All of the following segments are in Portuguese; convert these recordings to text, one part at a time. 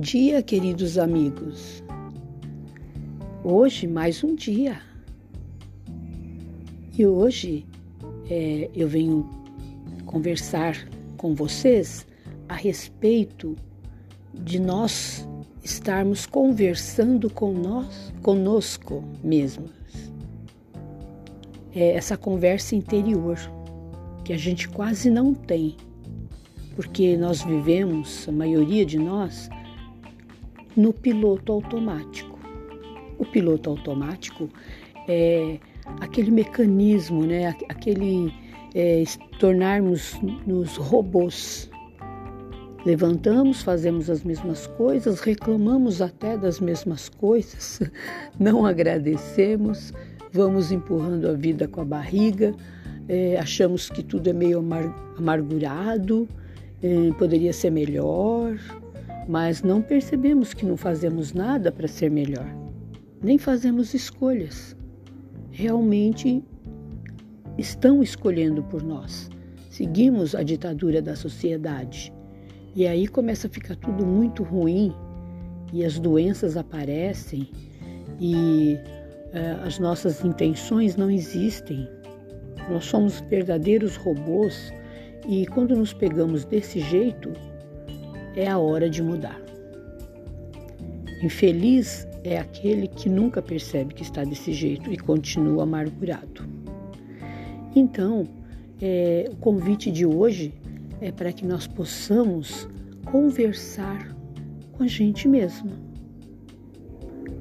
dia, queridos amigos. Hoje, mais um dia. E hoje é, eu venho conversar com vocês a respeito de nós estarmos conversando com nós, conosco mesmos. É essa conversa interior que a gente quase não tem, porque nós vivemos, a maioria de nós, no piloto automático. O piloto automático é aquele mecanismo, né? aquele é, tornarmos nos robôs. Levantamos, fazemos as mesmas coisas, reclamamos até das mesmas coisas, não agradecemos, vamos empurrando a vida com a barriga, é, achamos que tudo é meio amargurado, é, poderia ser melhor, mas não percebemos que não fazemos nada para ser melhor, nem fazemos escolhas. Realmente estão escolhendo por nós. Seguimos a ditadura da sociedade. E aí começa a ficar tudo muito ruim e as doenças aparecem e uh, as nossas intenções não existem. Nós somos verdadeiros robôs e quando nos pegamos desse jeito, é a hora de mudar. Infeliz é aquele que nunca percebe que está desse jeito e continua amargurado. Então, é, o convite de hoje é para que nós possamos conversar com a gente mesma.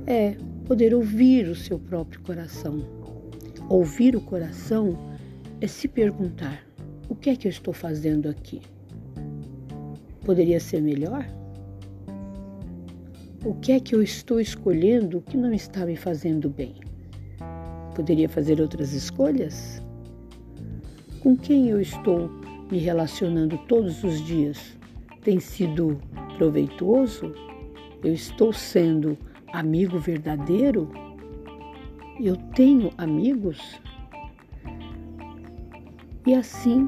É poder ouvir o seu próprio coração. Ouvir o coração é se perguntar: o que é que eu estou fazendo aqui? Poderia ser melhor? O que é que eu estou escolhendo que não está me fazendo bem? Poderia fazer outras escolhas? Com quem eu estou me relacionando todos os dias? Tem sido proveitoso? Eu estou sendo amigo verdadeiro? Eu tenho amigos? E assim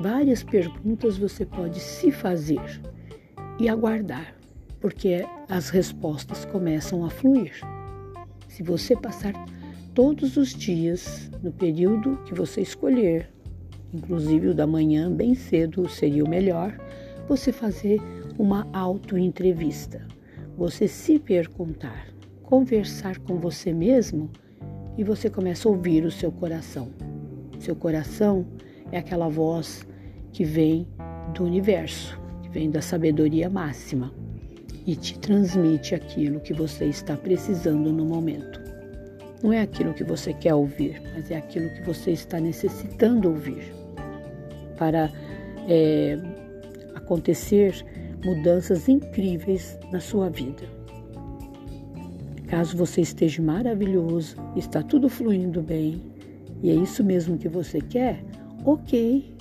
Várias perguntas você pode se fazer e aguardar, porque as respostas começam a fluir. Se você passar todos os dias no período que você escolher, inclusive o da manhã bem cedo seria o melhor, você fazer uma auto-entrevista. Você se perguntar, conversar com você mesmo e você começa a ouvir o seu coração. Seu coração é aquela voz que vem do universo, que vem da sabedoria máxima e te transmite aquilo que você está precisando no momento. Não é aquilo que você quer ouvir, mas é aquilo que você está necessitando ouvir para é, acontecer mudanças incríveis na sua vida. Caso você esteja maravilhoso, está tudo fluindo bem e é isso mesmo que você quer, ok.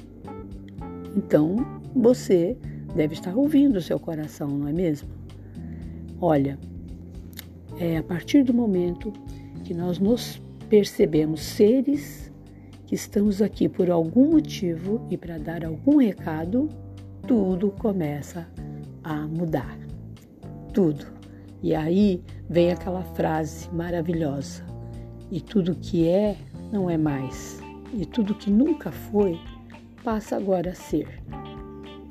Então você deve estar ouvindo o seu coração, não é mesmo? Olha, é a partir do momento que nós nos percebemos seres que estamos aqui por algum motivo e para dar algum recado, tudo começa a mudar. Tudo. E aí vem aquela frase maravilhosa: e tudo que é não é mais e tudo que nunca foi passa agora a ser.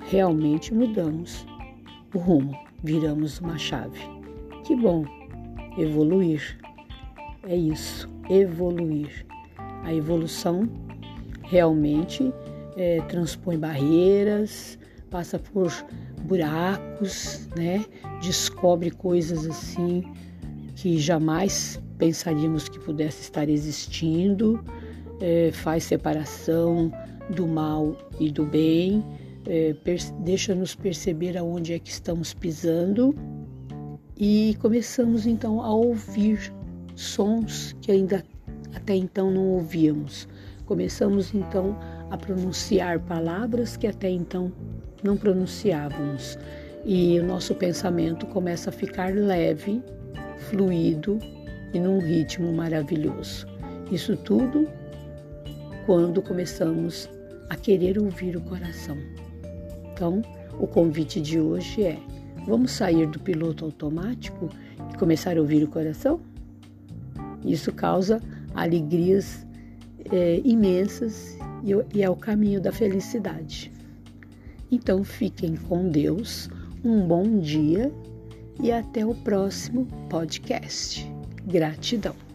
Realmente mudamos o rumo, viramos uma chave. Que bom evoluir. É isso, evoluir. A evolução realmente é, transpõe barreiras, passa por buracos, né? Descobre coisas assim que jamais pensaríamos que pudesse estar existindo é, faz separação do mal e do bem, é, deixa-nos perceber aonde é que estamos pisando e começamos então a ouvir sons que ainda até então não ouvíamos. Começamos então a pronunciar palavras que até então não pronunciávamos e o nosso pensamento começa a ficar leve, fluido e num ritmo maravilhoso. Isso tudo quando começamos a querer ouvir o coração. Então, o convite de hoje é: Vamos sair do piloto automático e começar a ouvir o coração? Isso causa alegrias é, imensas e é o caminho da felicidade. Então fiquem com Deus, um bom dia e até o próximo podcast. Gratidão.